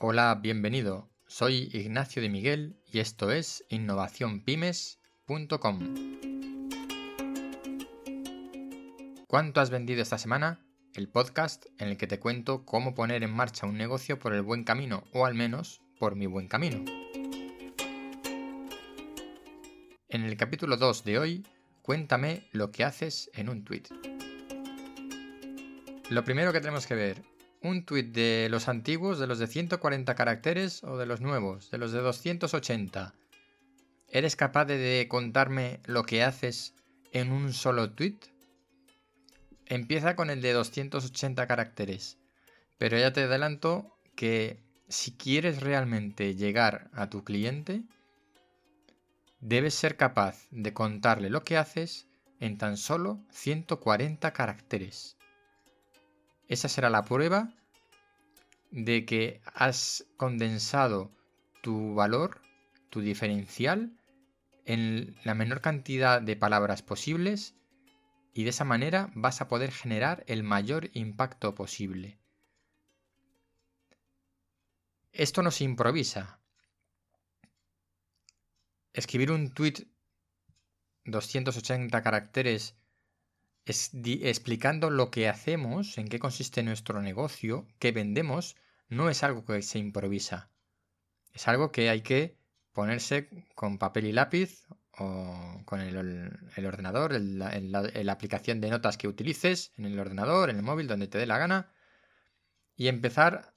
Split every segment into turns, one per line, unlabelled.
Hola, bienvenido. Soy Ignacio de Miguel y esto es innovacionpymes.com. ¿Cuánto has vendido esta semana? El podcast en el que te cuento cómo poner en marcha un negocio por el buen camino o al menos por mi buen camino. En el capítulo 2 de hoy, cuéntame lo que haces en un tweet. Lo primero que tenemos que ver un tuit de los antiguos, de los de 140 caracteres o de los nuevos, de los de 280. ¿Eres capaz de contarme lo que haces en un solo tuit? Empieza con el de 280 caracteres, pero ya te adelanto que si quieres realmente llegar a tu cliente, debes ser capaz de contarle lo que haces en tan solo 140 caracteres. Esa será la prueba de que has condensado tu valor, tu diferencial, en la menor cantidad de palabras posibles y de esa manera vas a poder generar el mayor impacto posible. Esto no se improvisa. Escribir un tweet 280 caracteres explicando lo que hacemos, en qué consiste nuestro negocio, qué vendemos, no es algo que se improvisa. Es algo que hay que ponerse con papel y lápiz o con el, ordenador, la, aplicación de notas que utilices, en el ordenador, en el móvil, donde te dé la gana, y empezar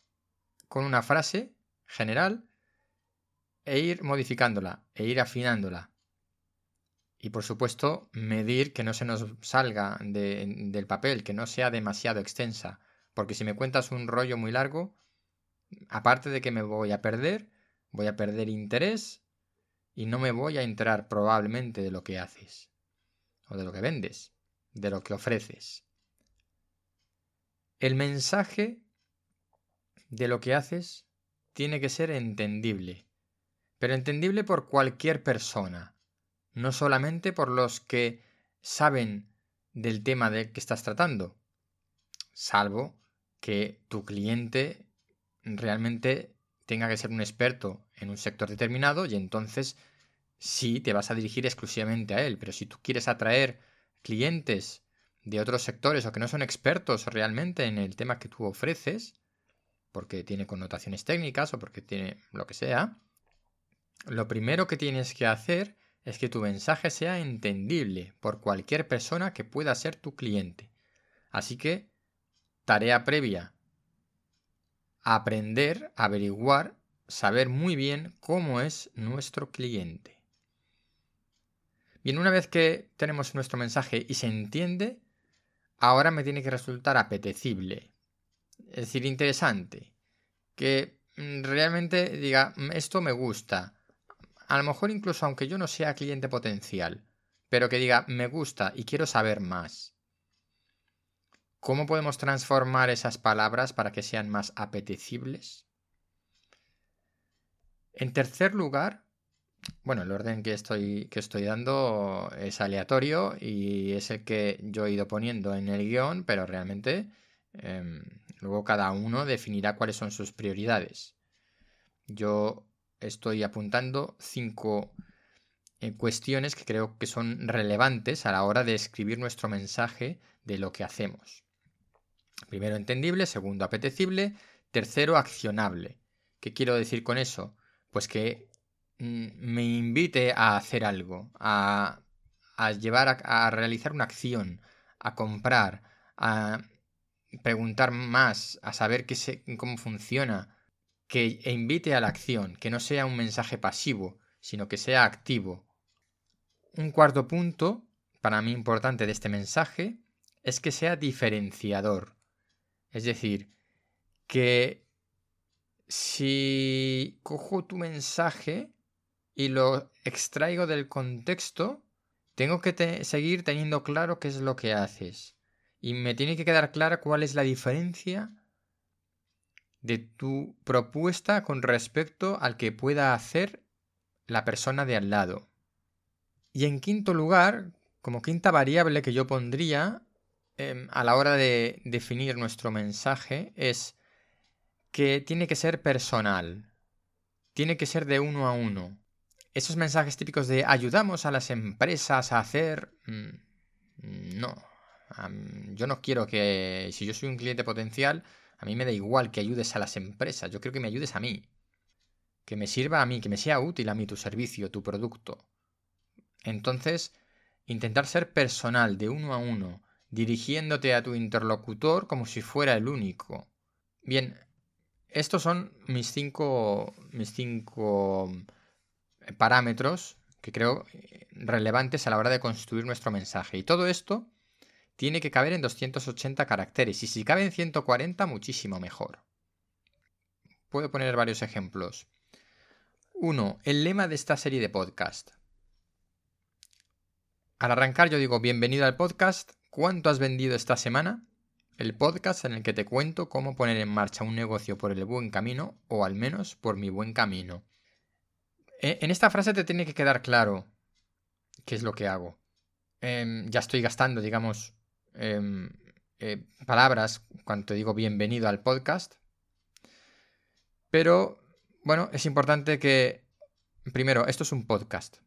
con una frase general e ir modificándola, e ir afinándola. Y por supuesto, medir que no se nos salga del papel, que no sea demasiado extensa. Porque si me cuentas un rollo muy largo, aparte de que me voy a perder, voy a perder interés y no me voy a enterar probablemente de lo que haces, o de lo que vendes, de lo que ofreces. El mensaje de lo que haces tiene que ser entendible, pero entendible por cualquier persona no solamente por los que saben del tema del que estás tratando, salvo que tu cliente realmente tenga que ser un experto en un sector determinado y entonces sí te vas a dirigir exclusivamente a él. Pero si tú quieres atraer clientes de otros sectores o que no son expertos realmente en el tema que tú ofreces, porque tiene connotaciones técnicas o porque tiene lo que sea, lo primero que tienes que hacer es que tu mensaje sea entendible por cualquier persona que pueda ser tu cliente. Así que, tarea previa. Aprender, averiguar, saber muy bien cómo es nuestro cliente. Bien, una vez que tenemos nuestro mensaje y se entiende, ahora me tiene que resultar apetecible. Es decir, interesante. Que mm, realmente diga, mm, esto me gusta a lo mejor incluso aunque yo no sea cliente potencial, pero que diga me gusta y quiero saber más. ¿Cómo podemos transformar esas palabras para que sean más apetecibles? En tercer lugar, bueno, el orden que estoy, que estoy dando es aleatorio y es el que yo he ido poniendo en el guion, pero realmente em, luego cada uno definirá cuáles son sus prioridades. Yo estoy apuntando cinco eh, cuestiones que creo que son relevantes a la hora de escribir nuestro mensaje de lo que hacemos. Primero, entendible. Segundo, apetecible. Tercero, accionable. ¿Qué quiero decir con eso? Pues que mm, me invite a hacer algo, a, llevar a, realizar una acción, a comprar, a preguntar más, a saber qué cómo funciona, que invite a la acción, que no sea un mensaje pasivo, sino que sea activo. Un cuarto punto, para mí importante de este mensaje, es que sea diferenciador. Es decir, que si cojo tu mensaje y lo extraigo del contexto, tengo que seguir teniendo claro qué es lo que haces. Y me tiene que quedar clara cuál es la diferencia de tu propuesta con respecto al que pueda hacer la persona de al lado. Y en quinto lugar, como quinta variable que yo pondría em, a la hora de definir nuestro mensaje es que tiene que ser personal, tiene que ser de uno a uno. Esos mensajes típicos de ayudamos a las empresas a hacer... Mm, no. yo no quiero que... Si yo soy un cliente potencial, a mí me da igual que ayudes a las empresas. Yo quiero que me ayudes a mí. Que me sirva a mí, que me sea útil a mí tu servicio, tu producto. Entonces, intentar ser personal, de uno a uno, dirigiéndote a tu interlocutor como si fuera el único. Bien, estos son mis cinco, mis cinco eh, parámetros que creo eh, relevantes a la hora de construir nuestro mensaje. Y todo esto tiene que caber en 280 caracteres. Y si cabe en 140, muchísimo mejor. Puedo poner varios ejemplos. Uno, El lema de esta serie de podcast. Al arrancar yo digo, bienvenido al podcast. ¿Cuánto has vendido esta semana? el podcast en el que te cuento cómo poner en marcha un negocio por el buen camino o al menos por mi buen camino. E, en esta frase te tiene que quedar claro qué es lo que hago. Em, ya estoy gastando, digamos, em, eh, palabras cuando te digo bienvenido al podcast. Pero, bueno, es importante que, primero, esto es un podcast.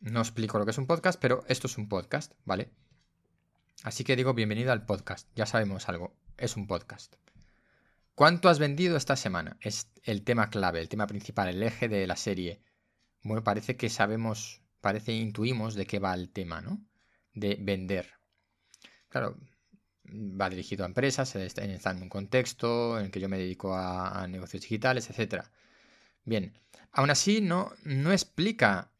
No explico lo que es un podcast, pero esto es un podcast, ¿vale? Así que digo bienvenido al podcast. Ya sabemos algo. Es un podcast. ¿Cuánto has vendido esta semana? Es el tema clave, el tema principal, el eje de la serie. Bueno, parece que sabemos, parece intuimos de qué va el tema, ¿no? De vender. Claro, va dirigido a empresas, está en un contexto en el que yo me dedico a, negocios digitales, etc. Bien, aún así no, no explica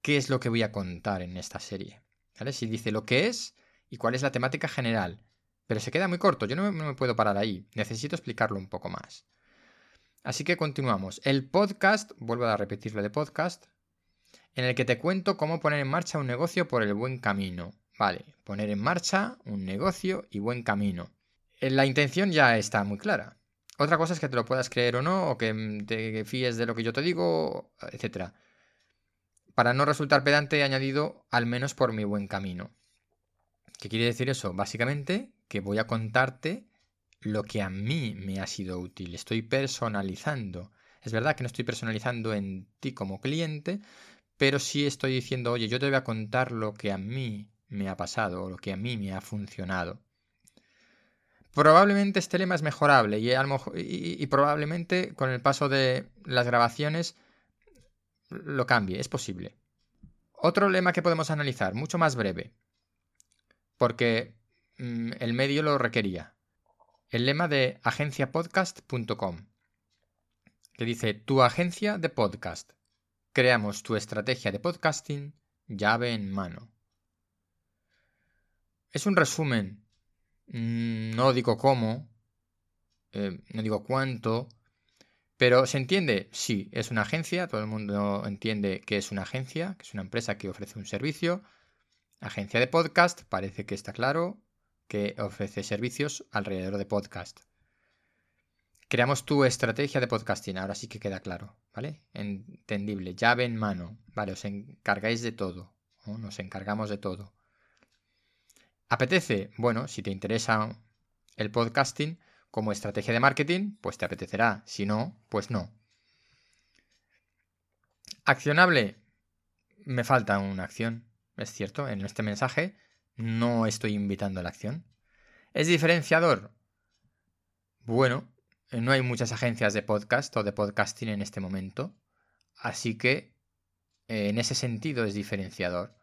qué es lo que voy a contar en esta serie. ¿vale? Si dice lo que es, y cuál es la temática general. Pero se queda muy corto, yo no me, puedo parar ahí, necesito explicarlo un poco más. Así que continuamos. El podcast, vuelvo a repetirlo de podcast, en el que te cuento cómo poner en marcha un negocio por el buen camino. Vale, poner en marcha un negocio y buen camino. Eh, la intención ya está muy clara. Otra cosa es que te lo puedas creer o no, o que te fíes de lo que yo te digo, etc. Para no resultar pedante he añadido al menos por mi buen camino. ¿Qué quiere decir eso? Básicamente que voy a contarte lo que a mí me ha sido útil. Estoy personalizando. Es verdad que no estoy personalizando en ti como cliente, pero sí estoy diciendo, oye, yo te voy a contar lo que a mí me ha pasado o lo que a mí me ha funcionado. Probablemente este lema es mejorable y, probablemente con el paso de las grabaciones lo cambie, es posible. Otro lema que podemos analizar, mucho más breve porque mm, el medio lo requería. El lema de agenciapodcast.com, que dice, tu agencia de podcast. Creamos tu estrategia de podcasting llave en mano. Es un resumen. Mm, no digo cómo, eh, no digo cuánto, pero ¿se entiende? Sí, es una agencia, todo el mundo entiende que es una agencia, que es una empresa que ofrece un servicio, Agencia de podcast, parece que está claro que ofrece servicios alrededor de podcast. Creamos tu estrategia de podcasting, ahora sí que queda claro, ¿vale? Entendible, llave en mano, ¿vale? Os encargáis de todo, nos encargamos de todo. ¿Apetece? Bueno, si te interesa el podcasting como estrategia de marketing, pues te apetecerá, si no, pues no. Accionable, me falta una acción. Es cierto, en este mensaje no estoy invitando a la acción. ¿Es diferenciador? Bueno, no hay muchas agencias de podcast o de podcasting en este momento, así que eh, en ese sentido es diferenciador.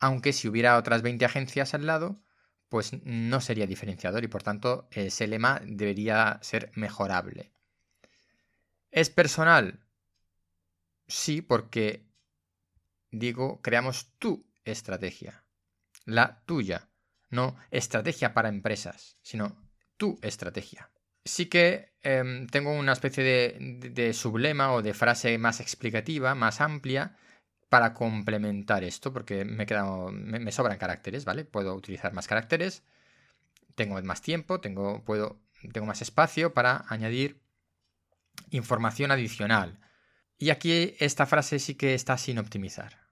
Aunque si hubiera otras 20 agencias al lado, pues no sería diferenciador y por tanto ese lema debería ser mejorable. ¿Es personal? Sí, porque digo, creamos tu estrategia. La tuya. No estrategia para empresas, sino tu estrategia. Sí que em, tengo una especie de, sublema o de frase más explicativa, más amplia, para complementar esto, porque me, me, sobran caracteres, ¿vale? Puedo utilizar más caracteres, tengo más tiempo, tengo, puedo, tengo más espacio para añadir información adicional. Y aquí esta frase sí que está sin optimizar.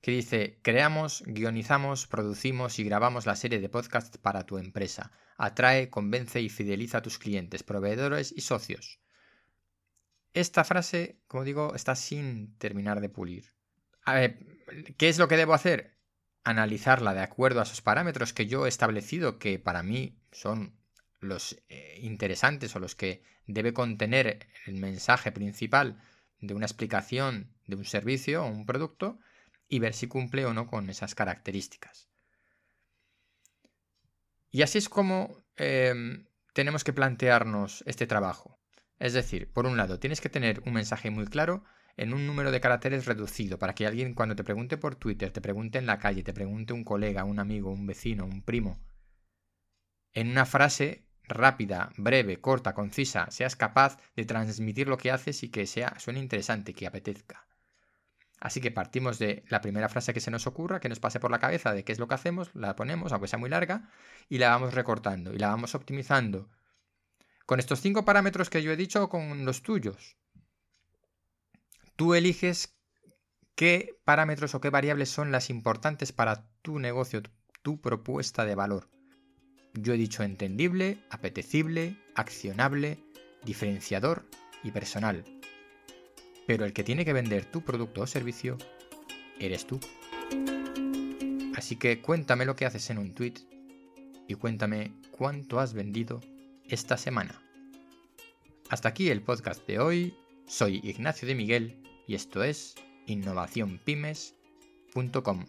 que dice, creamos, guionizamos, producimos y grabamos la serie de podcasts para tu empresa. Atrae, convence y fideliza a tus clientes, proveedores y socios. Esta frase, como digo, está sin terminar de pulir. ¿Qué es lo que debo hacer? Analizarla de acuerdo a esos parámetros que yo he establecido, que para mí son los eh, interesantes o los que debe contener el mensaje principal de una explicación de un servicio o un producto y ver si cumple o no con esas características. Y así es como em, tenemos que plantearnos este trabajo. Es decir, por un lado, tienes que tener un mensaje muy claro en un número de caracteres reducido para que alguien cuando te pregunte por Twitter, te pregunte en la calle, te pregunte un colega, un amigo, un vecino, un primo, en una frase rápida, breve, corta, concisa, seas capaz de transmitir lo que haces y que sea suene interesante, que apetezca. Así que partimos de la primera frase que se nos ocurra, que nos pase por la cabeza de qué es lo que hacemos, la ponemos, aunque sea muy larga, y la vamos recortando y la vamos optimizando. Con estos cinco parámetros que yo he dicho o con los tuyos. Tú eliges qué parámetros o qué variables son las importantes para tu negocio, tu propuesta de valor. Yo he dicho entendible, apetecible, accionable, diferenciador y personal. Pero el que tiene que vender tu producto o servicio eres tú. Así que cuéntame lo que haces en un tweet y cuéntame cuánto has vendido esta semana. Hasta aquí el podcast de hoy. Soy Ignacio de Miguel y esto es innovacionpymes.com.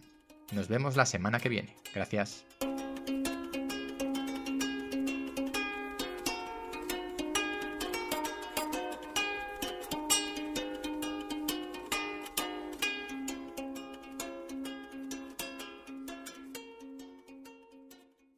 Nos vemos la semana que viene. Gracias.